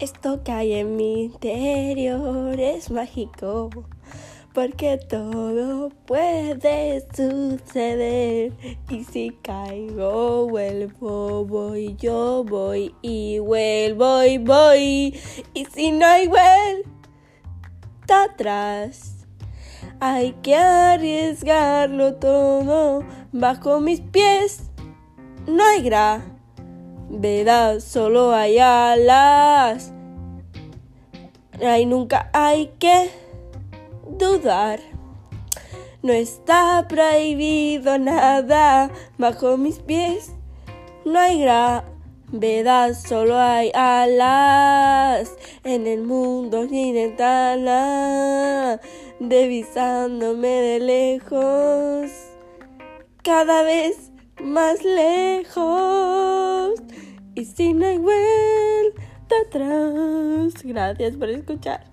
Esto que hay en mi interior es mágico, porque todo puede suceder. Y si caigo, vuelvo, voy, yo voy y vuelvo y voy. Y si no hay vuelta atrás, hay que arriesgarlo todo. Bajo mis pies no hay gra Verdad, solo hay alas. Ahí nunca hay que dudar. No está prohibido nada bajo mis pies. No hay gravedad, solo hay alas. En el mundo sin ventana, devisándome de lejos. Cada vez más lejos. Y si no hay vuelta atrás. Gracias por escuchar.